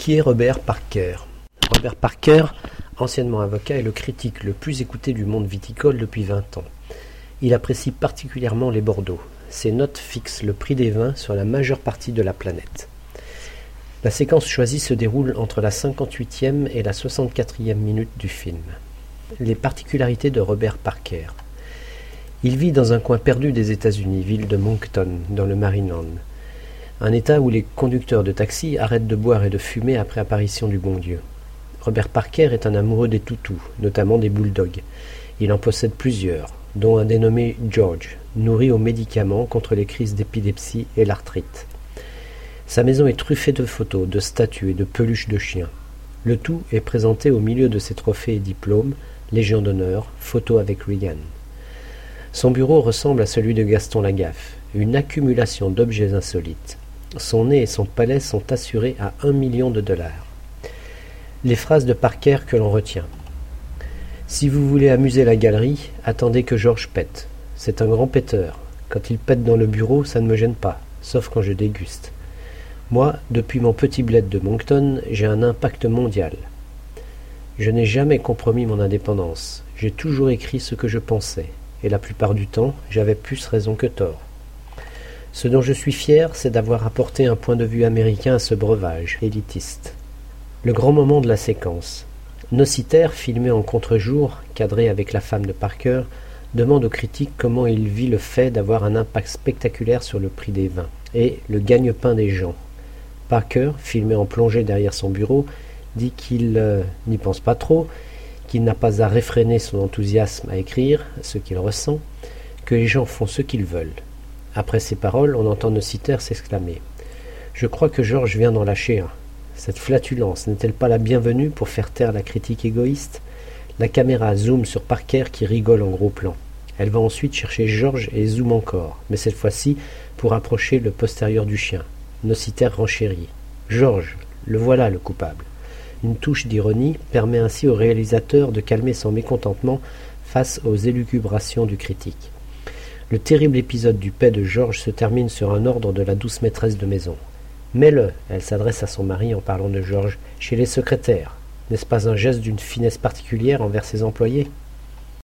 Qui est Robert Parker Robert Parker, anciennement avocat, est le critique le plus écouté du monde viticole depuis vingt ans. Il apprécie particulièrement les Bordeaux. Ses notes fixent le prix des vins sur la majeure partie de la planète. La séquence choisie se déroule entre la 58e et la 64e minute du film. Les particularités de Robert Parker. Il vit dans un coin perdu des États-Unis, ville de Moncton, dans le Maryland. Un état où les conducteurs de taxi arrêtent de boire et de fumer après apparition du bon Dieu. Robert Parker est un amoureux des toutous, notamment des bulldogs. Il en possède plusieurs, dont un dénommé George, nourri aux médicaments contre les crises d'épilepsie et l'arthrite. Sa maison est truffée de photos, de statues et de peluches de chiens. Le tout est présenté au milieu de ses trophées et diplômes, Légion d'honneur, photos avec Reagan. Son bureau ressemble à celui de Gaston Lagaffe, une accumulation d'objets insolites. Son nez et son palais sont assurés à un million de dollars. Les phrases de Parker que l'on retient. Si vous voulez amuser la galerie, attendez que Georges pète. C'est un grand péteur. Quand il pète dans le bureau, ça ne me gêne pas, sauf quand je déguste. Moi, depuis mon petit bled de Moncton, j'ai un impact mondial. Je n'ai jamais compromis mon indépendance. J'ai toujours écrit ce que je pensais, et la plupart du temps, j'avais plus raison que tort. Ce dont je suis fier, c'est d'avoir apporté un point de vue américain à ce breuvage élitiste. Le grand moment de la séquence. Nocitaire, filmé en contre-jour, cadré avec la femme de Parker, demande aux critiques comment il vit le fait d'avoir un impact spectaculaire sur le prix des vins et le gagne-pain des gens. Parker, filmé en plongée derrière son bureau, dit qu'il euh, n'y pense pas trop, qu'il n'a pas à réfréner son enthousiasme à écrire ce qu'il ressent, que les gens font ce qu'ils veulent. Après ces paroles, on entend Nocitaire s'exclamer. Je crois que Georges vient d'en lâcher un. Cette flatulence n'est-elle pas la bienvenue pour faire taire la critique égoïste? La caméra zoome sur Parker qui rigole en gros plan. Elle va ensuite chercher Georges et zoome encore, mais cette fois-ci pour approcher le postérieur du chien. Nocitaire renchérit. Georges, le voilà le coupable. Une touche d'ironie permet ainsi au réalisateur de calmer son mécontentement face aux élucubrations du critique. Le terrible épisode du paix de Georges se termine sur un ordre de la douce maîtresse de maison. Mets-le, elle s'adresse à son mari en parlant de Georges, chez les secrétaires. N'est-ce pas un geste d'une finesse particulière envers ses employés?